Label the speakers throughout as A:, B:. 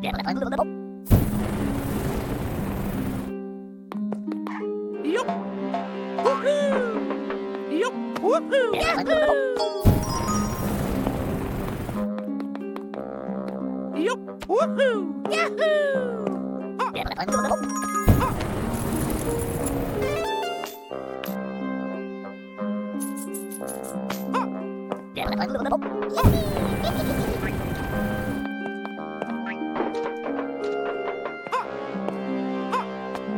A: Để mà thằng bốc. Yup. Yup. Để mà thằng bốc. Yup. Yahoo. Để mà thằng bốc. Để mà thằng bốc.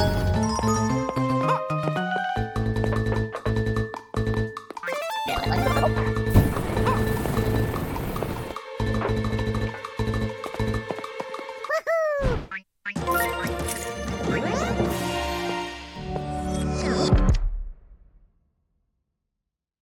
A: Oh! out.